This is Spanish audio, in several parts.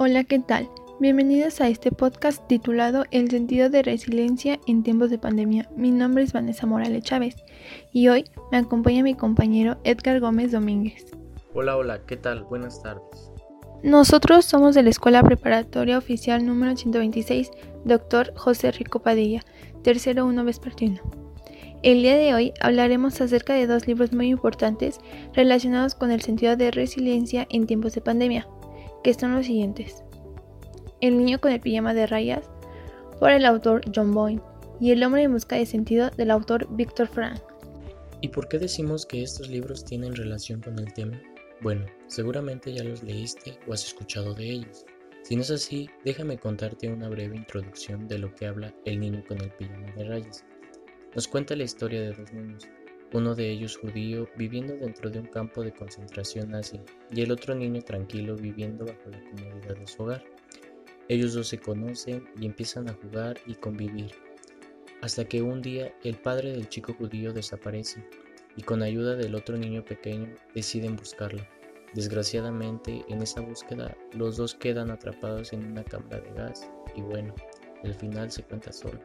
Hola, ¿qué tal? Bienvenidos a este podcast titulado El sentido de resiliencia en tiempos de pandemia. Mi nombre es Vanessa Morales Chávez y hoy me acompaña mi compañero Edgar Gómez Domínguez. Hola, hola, ¿qué tal? Buenas tardes. Nosotros somos de la Escuela Preparatoria Oficial número 126, Dr. José Rico Padilla, tercero 1 vespertino. El día de hoy hablaremos acerca de dos libros muy importantes relacionados con el sentido de resiliencia en tiempos de pandemia, que son los siguientes. El niño con el pijama de rayas, por el autor John Boyne, y El hombre en busca de sentido del autor Víctor Frank. ¿Y por qué decimos que estos libros tienen relación con el tema? Bueno, seguramente ya los leíste o has escuchado de ellos. Si no es así, déjame contarte una breve introducción de lo que habla El niño con el pijama de rayas. Nos cuenta la historia de dos niños, uno de ellos judío viviendo dentro de un campo de concentración nazi y el otro niño tranquilo viviendo bajo la comodidad de su hogar. Ellos dos se conocen y empiezan a jugar y convivir, hasta que un día el padre del chico judío desaparece y con ayuda del otro niño pequeño deciden buscarlo. Desgraciadamente, en esa búsqueda, los dos quedan atrapados en una cámara de gas y bueno, el final se cuenta solo.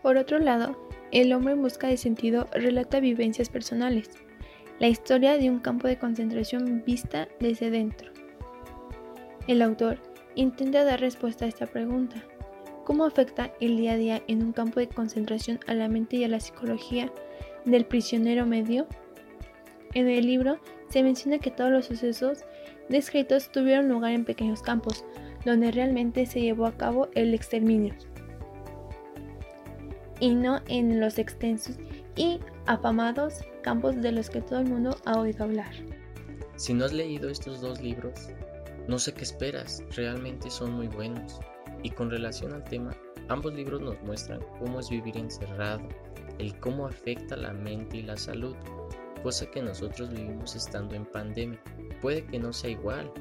Por otro lado, El hombre en busca de sentido relata vivencias personales, la historia de un campo de concentración vista desde dentro. El autor intenta dar respuesta a esta pregunta. ¿Cómo afecta el día a día en un campo de concentración a la mente y a la psicología del prisionero medio? En el libro se menciona que todos los sucesos descritos tuvieron lugar en pequeños campos, donde realmente se llevó a cabo el exterminio, y no en los extensos y afamados campos de los que todo el mundo ha oído hablar. Si no has leído estos dos libros, no sé qué esperas, realmente son muy buenos. Y con relación al tema, ambos libros nos muestran cómo es vivir encerrado, el cómo afecta la mente y la salud, cosa que nosotros vivimos estando en pandemia. Puede que no sea igual,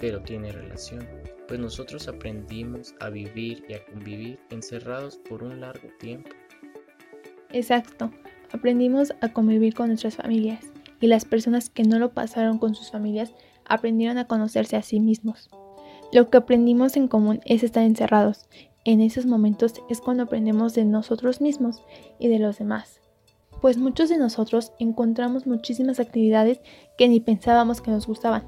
pero tiene relación, pues nosotros aprendimos a vivir y a convivir encerrados por un largo tiempo. Exacto, aprendimos a convivir con nuestras familias y las personas que no lo pasaron con sus familias aprendieron a conocerse a sí mismos. Lo que aprendimos en común es estar encerrados. En esos momentos es cuando aprendemos de nosotros mismos y de los demás. Pues muchos de nosotros encontramos muchísimas actividades que ni pensábamos que nos gustaban.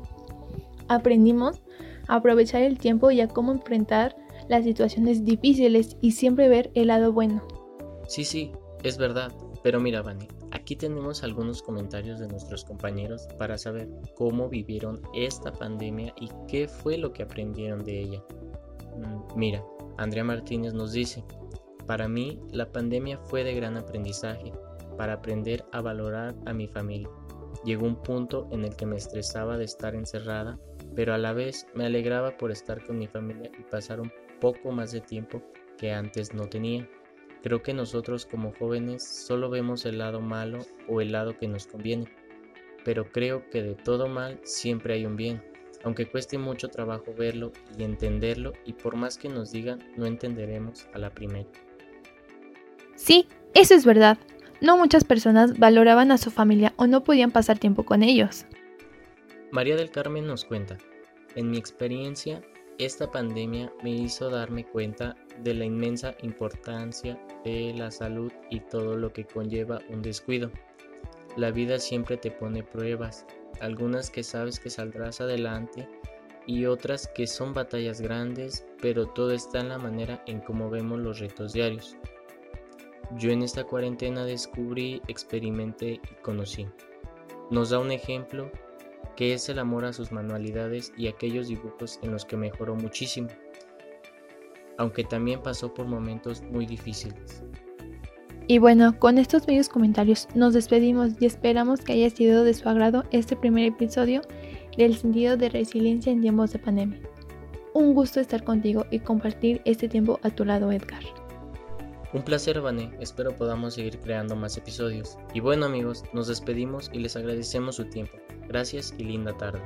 Aprendimos a aprovechar el tiempo y a cómo enfrentar las situaciones difíciles y siempre ver el lado bueno. Sí, sí, es verdad, pero mira, Vani, aquí tenemos algunos comentarios de nuestros compañeros para saber cómo vivieron esta pandemia y qué fue lo que aprendieron de ella. Mm, mira, Andrea Martínez nos dice, para mí la pandemia fue de gran aprendizaje, para aprender a valorar a mi familia. Llegó un punto en el que me estresaba de estar encerrada, pero a la vez me alegraba por estar con mi familia y pasar un poco más de tiempo que antes no tenía. Creo que nosotros como jóvenes solo vemos el lado malo o el lado que nos conviene, pero creo que de todo mal siempre hay un bien, aunque cueste mucho trabajo verlo y entenderlo y por más que nos digan no entenderemos a la primera. Sí, eso es verdad. No muchas personas valoraban a su familia o no podían pasar tiempo con ellos. María del Carmen nos cuenta, en mi experiencia, esta pandemia me hizo darme cuenta de la inmensa importancia de la salud y todo lo que conlleva un descuido. La vida siempre te pone pruebas, algunas que sabes que saldrás adelante y otras que son batallas grandes, pero todo está en la manera en cómo vemos los retos diarios. Yo en esta cuarentena descubrí, experimenté y conocí. Nos da un ejemplo que es el amor a sus manualidades y aquellos dibujos en los que mejoró muchísimo aunque también pasó por momentos muy difíciles. Y bueno, con estos bellos comentarios nos despedimos y esperamos que haya sido de su agrado este primer episodio del sentido de resiliencia en tiempos de pandemia. Un gusto estar contigo y compartir este tiempo a tu lado, Edgar. Un placer, Vané. Espero podamos seguir creando más episodios. Y bueno, amigos, nos despedimos y les agradecemos su tiempo. Gracias y linda tarde.